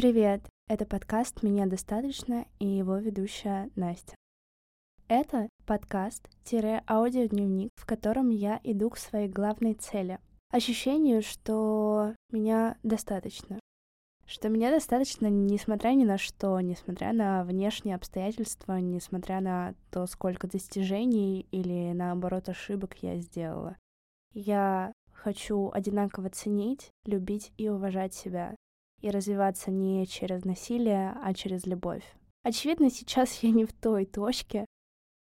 Привет! Это подкаст «Меня достаточно» и его ведущая Настя. Это подкаст-аудиодневник, в котором я иду к своей главной цели. Ощущению, что меня достаточно. Что меня достаточно, несмотря ни на что, несмотря на внешние обстоятельства, несмотря на то, сколько достижений или, наоборот, ошибок я сделала. Я хочу одинаково ценить, любить и уважать себя, и развиваться не через насилие, а через любовь. Очевидно, сейчас я не в той точке,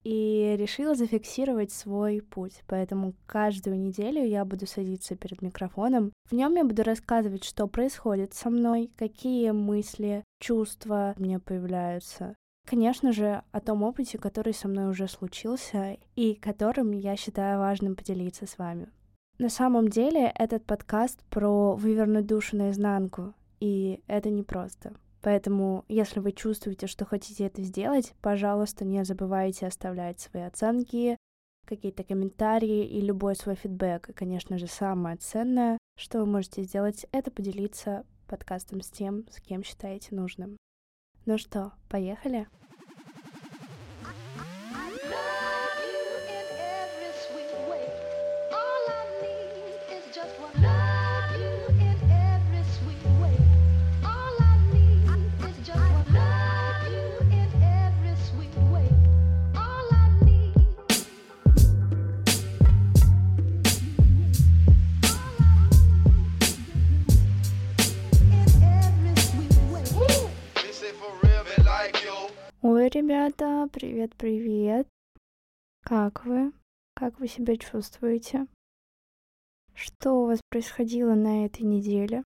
и решила зафиксировать свой путь. Поэтому каждую неделю я буду садиться перед микрофоном. В нем я буду рассказывать, что происходит со мной, какие мысли, чувства мне появляются. Конечно же, о том опыте, который со мной уже случился и которым я считаю важным поделиться с вами. На самом деле этот подкаст про вывернуть душу наизнанку, и это непросто. Поэтому, если вы чувствуете, что хотите это сделать, пожалуйста, не забывайте оставлять свои оценки, какие-то комментарии и любой свой фидбэк. И, конечно же, самое ценное, что вы можете сделать, это поделиться подкастом с тем, с кем считаете нужным. Ну что, поехали? Ребята, привет-привет. Как вы? Как вы себя чувствуете? Что у вас происходило на этой неделе?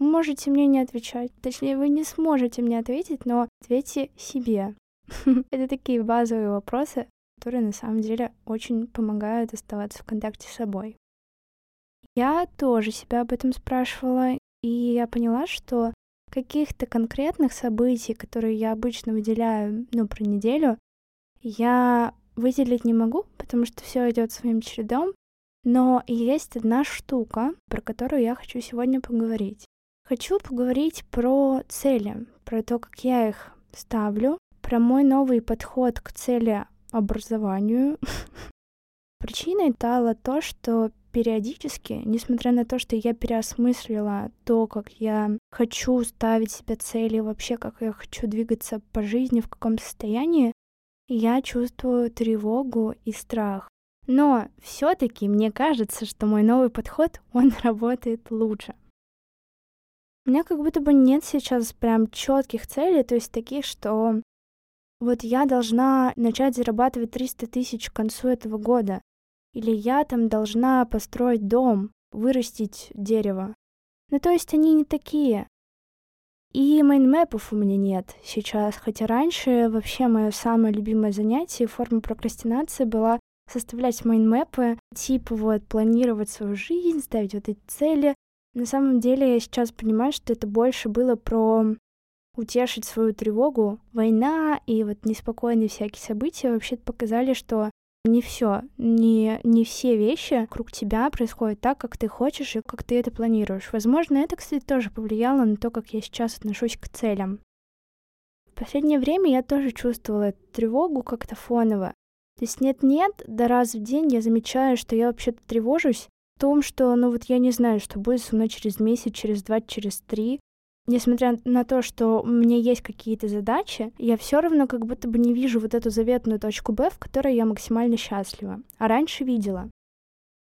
Можете мне не отвечать. Точнее, вы не сможете мне ответить, но ответьте себе. Это такие базовые вопросы, которые на самом деле очень помогают оставаться в контакте с собой. Я тоже себя об этом спрашивала, и я поняла, что каких-то конкретных событий, которые я обычно выделяю, ну, про неделю, я выделить не могу, потому что все идет своим чередом. Но есть одна штука, про которую я хочу сегодня поговорить. Хочу поговорить про цели, про то, как я их ставлю, про мой новый подход к цели образованию. Причиной стало то, что периодически, несмотря на то, что я переосмыслила то, как я хочу ставить себе цели, вообще как я хочу двигаться по жизни, в каком состоянии, я чувствую тревогу и страх. Но все-таки мне кажется, что мой новый подход, он работает лучше. У меня как будто бы нет сейчас прям четких целей, то есть таких, что вот я должна начать зарабатывать 300 тысяч к концу этого года. Или я там должна построить дом, вырастить дерево. Ну то есть они не такие. И майнмэпов у меня нет сейчас, хотя раньше вообще мое самое любимое занятие, форма прокрастинации была составлять майнмэпы, типа вот планировать свою жизнь, ставить вот эти цели. На самом деле я сейчас понимаю, что это больше было про утешить свою тревогу. Война и вот неспокойные всякие события вообще показали, что не все, не, не все вещи вокруг тебя происходят так, как ты хочешь и как ты это планируешь. Возможно, это, кстати, тоже повлияло на то, как я сейчас отношусь к целям. В последнее время я тоже чувствовала эту тревогу как-то фоново. То есть нет-нет, да раз в день я замечаю, что я вообще-то тревожусь в том, что, ну вот я не знаю, что будет со мной через месяц, через два, через три несмотря на то, что у меня есть какие-то задачи, я все равно как будто бы не вижу вот эту заветную точку Б, в которой я максимально счастлива. А раньше видела.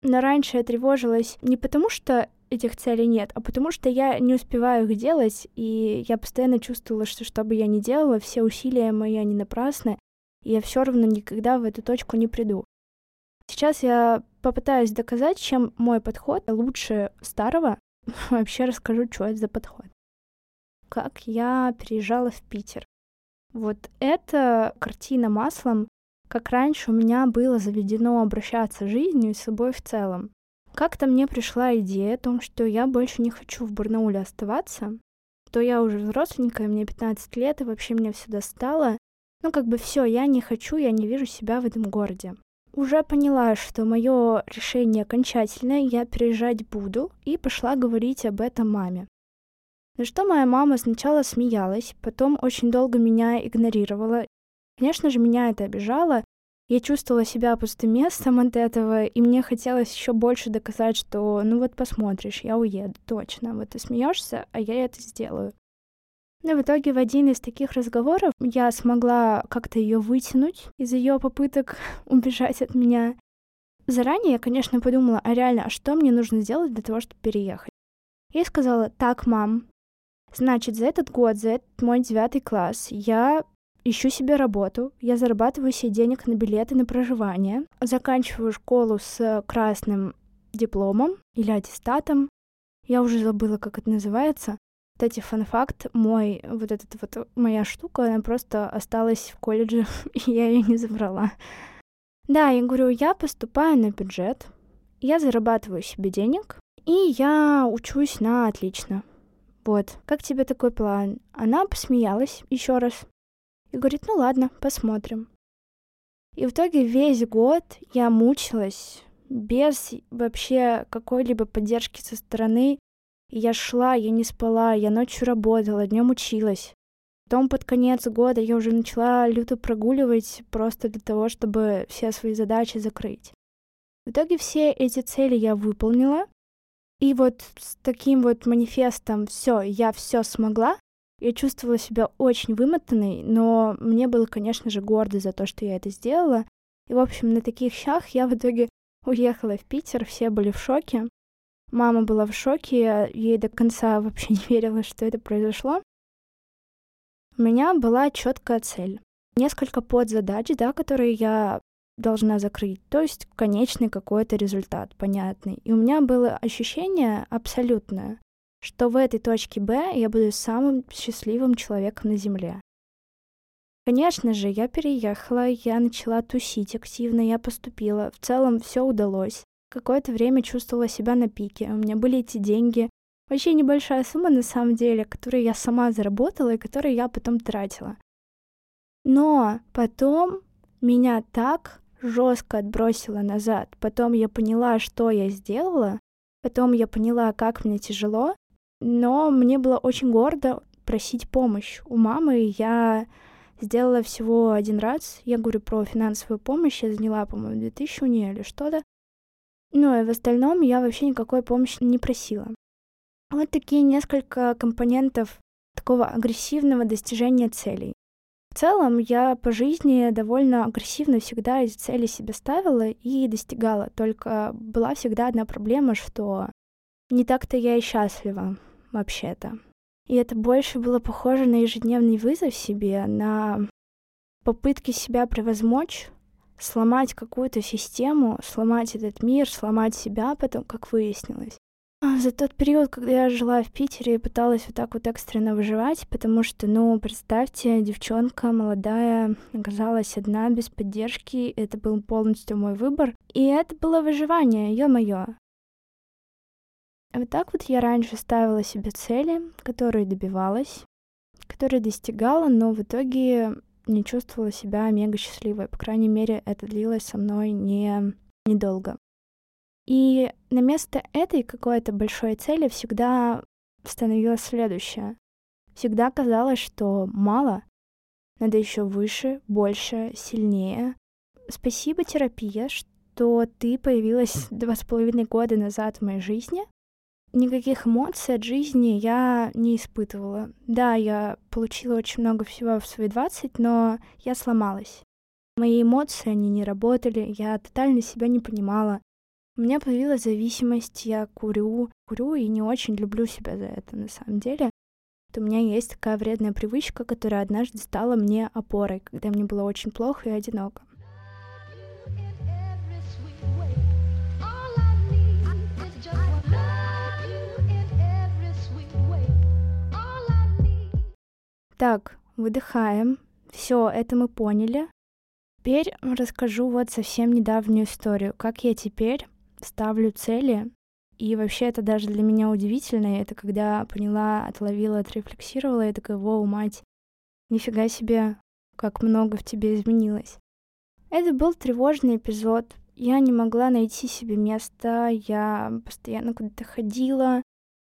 Но раньше я тревожилась не потому, что этих целей нет, а потому что я не успеваю их делать, и я постоянно чувствовала, что что бы я ни делала, все усилия мои, они напрасны, и я все равно никогда в эту точку не приду. Сейчас я попытаюсь доказать, чем мой подход лучше старого. Вообще расскажу, что это за подход как я приезжала в Питер. Вот эта картина маслом, как раньше у меня было заведено обращаться жизнью и с собой в целом. Как-то мне пришла идея о том, что я больше не хочу в Барнауле оставаться, то я уже взросленькая, мне 15 лет, и вообще меня все достало. Ну, как бы все, я не хочу, я не вижу себя в этом городе. Уже поняла, что мое решение окончательное, я переезжать буду, и пошла говорить об этом маме. На что моя мама сначала смеялась, потом очень долго меня игнорировала. Конечно же, меня это обижало. Я чувствовала себя пустым местом от этого, и мне хотелось еще больше доказать, что ну вот посмотришь, я уеду, точно. Вот ты смеешься, а я это сделаю. Но в итоге в один из таких разговоров я смогла как-то ее вытянуть из ее попыток убежать от меня. Заранее я, конечно, подумала, а реально, а что мне нужно сделать для того, чтобы переехать? Я сказала, так, мам, значит, за этот год, за этот мой девятый класс я ищу себе работу, я зарабатываю себе денег на билеты на проживание, заканчиваю школу с красным дипломом или аттестатом, я уже забыла, как это называется. Кстати, фан-факт, мой, вот эта вот моя штука, она просто осталась в колледже, и я ее не забрала. Да, я говорю, я поступаю на бюджет, я зарабатываю себе денег, и я учусь на отлично. Вот, как тебе такой план? Она посмеялась еще раз и говорит, ну ладно, посмотрим. И в итоге весь год я мучилась без вообще какой-либо поддержки со стороны. Я шла, я не спала, я ночью работала, днем училась. Потом под конец года я уже начала люто прогуливать просто для того, чтобы все свои задачи закрыть. В итоге все эти цели я выполнила. И вот с таким вот манифестом все, я все смогла, я чувствовала себя очень вымотанной, но мне было, конечно же, гордо за то, что я это сделала. И, в общем, на таких щах я в итоге уехала в Питер, все были в шоке. Мама была в шоке, ей до конца вообще не верила, что это произошло. У меня была четкая цель. Несколько подзадач, да, которые я должна закрыть, то есть конечный какой-то результат, понятный. И у меня было ощущение абсолютное, что в этой точке Б я буду самым счастливым человеком на Земле. Конечно же, я переехала, я начала тусить активно, я поступила. В целом все удалось. Какое-то время чувствовала себя на пике. У меня были эти деньги, Вообще небольшая сумма на самом деле, которую я сама заработала и которую я потом тратила. Но потом меня так жестко отбросило назад. Потом я поняла, что я сделала. Потом я поняла, как мне тяжело. Но мне было очень гордо просить помощь у мамы. Я сделала всего один раз. Я говорю про финансовую помощь. Я заняла, по-моему, 2000 у нее или что-то. Ну и в остальном я вообще никакой помощи не просила. Вот такие несколько компонентов такого агрессивного достижения целей. Целом, я по жизни довольно агрессивно всегда эти цели себе ставила и достигала. Только была всегда одна проблема, что не так-то я и счастлива вообще-то. И это больше было похоже на ежедневный вызов себе, на попытки себя превозмочь, сломать какую-то систему, сломать этот мир, сломать себя потом, как выяснилось. А, за тот период, когда я жила в Питере и пыталась вот так вот экстренно выживать, потому что, ну, представьте, девчонка молодая оказалась одна, без поддержки, это был полностью мой выбор, и это было выживание, ё-моё. Вот так вот я раньше ставила себе цели, которые добивалась, которые достигала, но в итоге не чувствовала себя мега счастливой. По крайней мере, это длилось со мной не недолго. И на место этой какой-то большой цели всегда становилось следующее. Всегда казалось, что мало, надо еще выше, больше, сильнее. Спасибо, терапия, что ты появилась два с половиной года назад в моей жизни. Никаких эмоций от жизни я не испытывала. Да, я получила очень много всего в свои 20, но я сломалась. Мои эмоции, они не работали, я тотально себя не понимала. У меня появилась зависимость, я курю, курю и не очень люблю себя за это на самом деле. Вот у меня есть такая вредная привычка, которая однажды стала мне опорой, когда мне было очень плохо и одиноко. Так, выдыхаем. Все, это мы поняли. Теперь расскажу вот совсем недавнюю историю, как я теперь ставлю цели. И вообще это даже для меня удивительно. Это когда поняла, отловила, отрефлексировала, и такая, воу, мать, нифига себе, как много в тебе изменилось. Это был тревожный эпизод. Я не могла найти себе места, я постоянно куда-то ходила.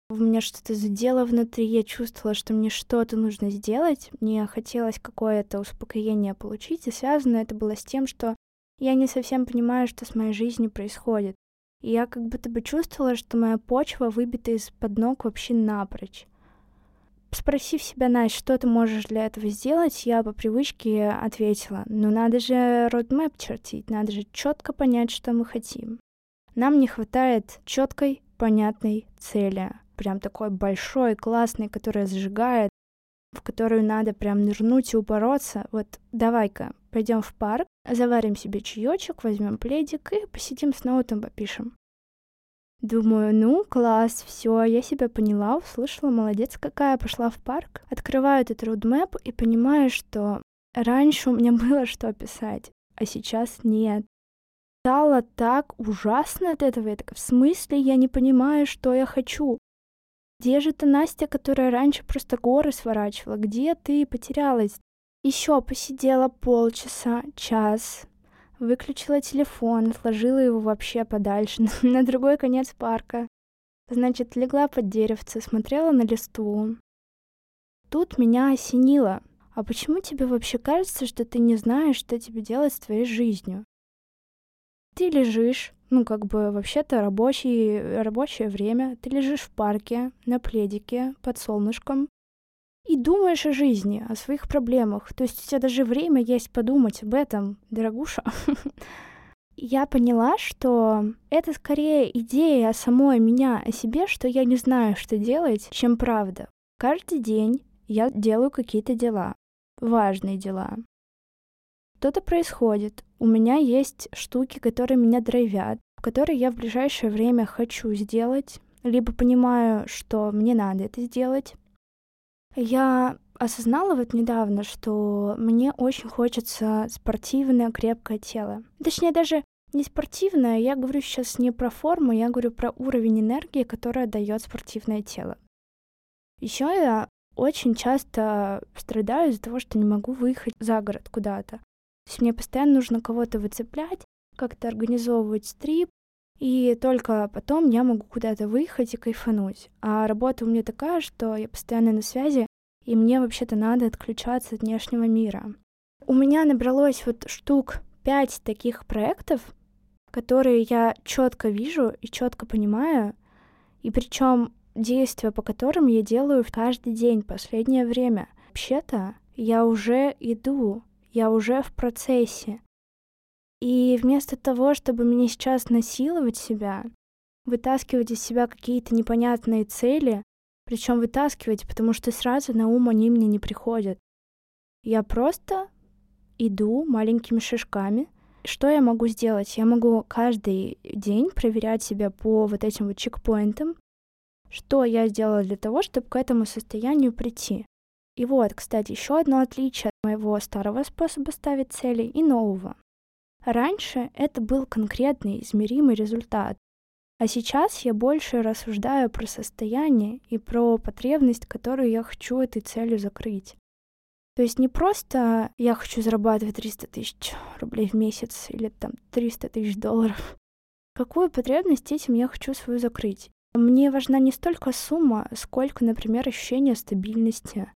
у меня что-то задело внутри, я чувствовала, что мне что-то нужно сделать, мне хотелось какое-то успокоение получить, и связано это было с тем, что я не совсем понимаю, что с моей жизнью происходит. И я как будто бы чувствовала, что моя почва выбита из-под ног вообще напрочь. Спросив себя, Настя, что ты можешь для этого сделать, я по привычке ответила, ну надо же родмэп чертить, надо же четко понять, что мы хотим. Нам не хватает четкой, понятной цели, прям такой большой, классный, которая зажигает, в которую надо прям нырнуть и упороться. Вот давай-ка, пойдем в парк, заварим себе чаечек, возьмем пледик и посидим снова там попишем. Думаю, ну, класс, все, я себя поняла, услышала, молодец какая, пошла в парк, открываю этот roadmap и понимаю, что раньше у меня было что писать, а сейчас нет. Стало так ужасно от этого, я такая, в смысле, я не понимаю, что я хочу. Где же та Настя, которая раньше просто горы сворачивала? Где ты потерялась? Еще посидела полчаса, час, выключила телефон, отложила его вообще подальше, на другой конец парка. Значит, легла под деревце, смотрела на листву. Тут меня осенило. А почему тебе вообще кажется, что ты не знаешь, что тебе делать с твоей жизнью? Ты лежишь, ну, как бы, вообще-то рабочий, рабочее время, ты лежишь в парке, на пледике, под солнышком, и думаешь о жизни, о своих проблемах. То есть у тебя даже время есть подумать об этом, дорогуша. Я поняла, что это скорее идея о самой меня, о себе, что я не знаю, что делать, чем правда. Каждый день я делаю какие-то дела, важные дела. Что-то происходит, у меня есть штуки, которые меня драйвят, которые я в ближайшее время хочу сделать, либо понимаю, что мне надо это сделать, я осознала вот недавно, что мне очень хочется спортивное, крепкое тело. Точнее, даже не спортивное, я говорю сейчас не про форму, я говорю про уровень энергии, которая дает спортивное тело. Еще я очень часто страдаю из-за того, что не могу выехать за город куда-то. То есть мне постоянно нужно кого-то выцеплять, как-то организовывать стрип, и только потом я могу куда-то выехать и кайфануть. А работа у меня такая, что я постоянно на связи, и мне вообще-то надо отключаться от внешнего мира. У меня набралось вот штук пять таких проектов, которые я четко вижу и четко понимаю, и причем действия, по которым я делаю в каждый день последнее время. Вообще-то я уже иду, я уже в процессе. И вместо того, чтобы мне сейчас насиловать себя, вытаскивать из себя какие-то непонятные цели, причем вытаскивать, потому что сразу на ум они мне не приходят. Я просто иду маленькими шажками. Что я могу сделать? Я могу каждый день проверять себя по вот этим вот чекпоинтам, что я сделала для того, чтобы к этому состоянию прийти. И вот, кстати, еще одно отличие от моего старого способа ставить цели и нового. Раньше это был конкретный, измеримый результат. А сейчас я больше рассуждаю про состояние и про потребность, которую я хочу этой целью закрыть. То есть не просто я хочу зарабатывать 300 тысяч рублей в месяц или там 300 тысяч долларов. Какую потребность этим я хочу свою закрыть? Мне важна не столько сумма, сколько, например, ощущение стабильности.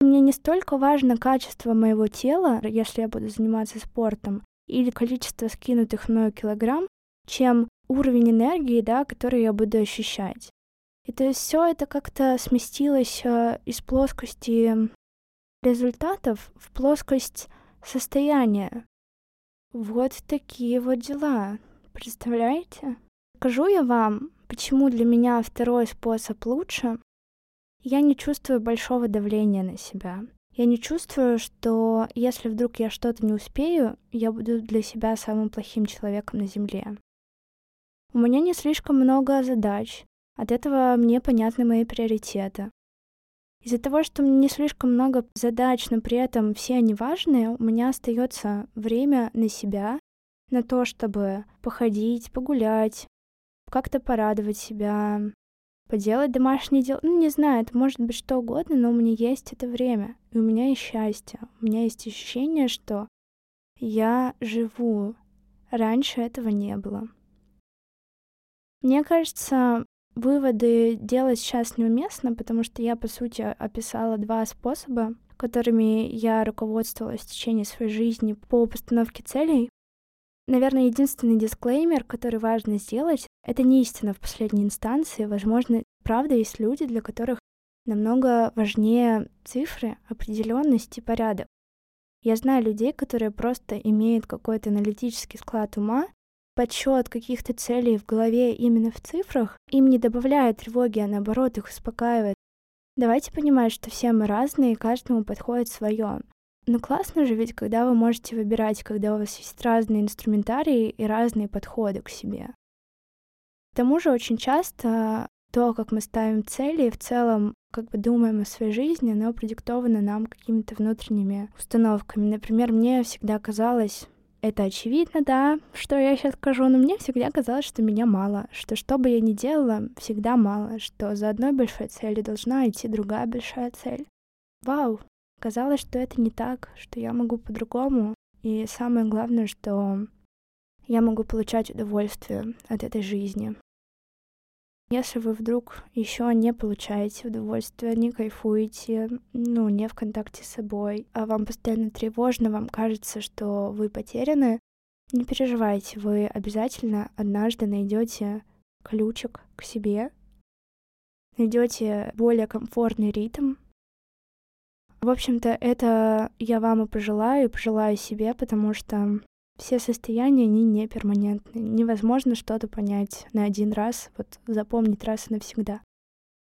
Мне не столько важно качество моего тела, если я буду заниматься спортом, или количество скинутых мною килограмм, чем уровень энергии, да, который я буду ощущать. И то есть все это как-то сместилось э, из плоскости результатов в плоскость состояния. Вот такие вот дела. Представляете? Скажу я вам, почему для меня второй способ лучше. Я не чувствую большого давления на себя. Я не чувствую, что если вдруг я что-то не успею, я буду для себя самым плохим человеком на Земле. У меня не слишком много задач, от этого мне понятны мои приоритеты. Из-за того, что у меня не слишком много задач, но при этом все они важные, у меня остается время на себя, на то, чтобы походить, погулять, как-то порадовать себя, поделать домашние дела. Ну, не знаю, это может быть что угодно, но у меня есть это время. И у меня есть счастье. У меня есть ощущение, что я живу. Раньше этого не было. Мне кажется, выводы делать сейчас неуместно, потому что я, по сути, описала два способа, которыми я руководствовалась в течение своей жизни по постановке целей. Наверное, единственный дисклеймер, который важно сделать, это не истина в последней инстанции. Возможно, правда, есть люди, для которых намного важнее цифры, определенность и порядок. Я знаю людей, которые просто имеют какой-то аналитический склад ума, подсчет каких-то целей в голове именно в цифрах им не добавляет тревоги, а наоборот их успокаивает. Давайте понимать, что все мы разные, и каждому подходит свое. Но классно же ведь, когда вы можете выбирать, когда у вас есть разные инструментарии и разные подходы к себе. Тому же очень часто то, как мы ставим цели, в целом, как бы думаем о своей жизни, оно продиктовано нам какими-то внутренними установками. Например, мне всегда казалось, это очевидно, да, что я сейчас скажу, но мне всегда казалось, что меня мало, что что бы я ни делала, всегда мало, что за одной большой целью должна идти другая большая цель. Вау, Казалось, что это не так, что я могу по-другому. И самое главное, что я могу получать удовольствие от этой жизни. Если вы вдруг еще не получаете удовольствие, не кайфуете, ну, не в контакте с собой, а вам постоянно тревожно, вам кажется, что вы потеряны, не переживайте, вы обязательно однажды найдете ключик к себе, найдете более комфортный ритм, в общем-то, это я вам и пожелаю, и пожелаю себе, потому что все состояния, они не перманентны. Невозможно что-то понять на один раз, вот запомнить раз и навсегда.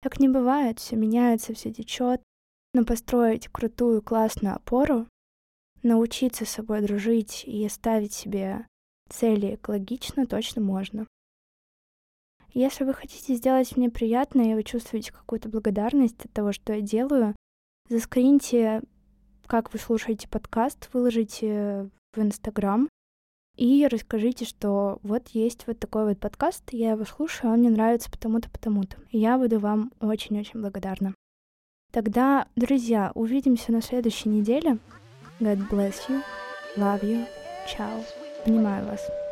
Так не бывает, все меняется, все течет. Но построить крутую, классную опору, научиться с собой дружить и ставить себе цели экологично точно можно. Если вы хотите сделать мне приятно, и вы чувствуете какую-то благодарность от того, что я делаю, Заскриньте, как вы слушаете подкаст, выложите в Инстаграм и расскажите, что вот есть вот такой вот подкаст, я его слушаю, он мне нравится потому-то, потому-то. Я буду вам очень-очень благодарна. Тогда, друзья, увидимся на следующей неделе. God bless you. Love you. Ciao. Обнимаю вас.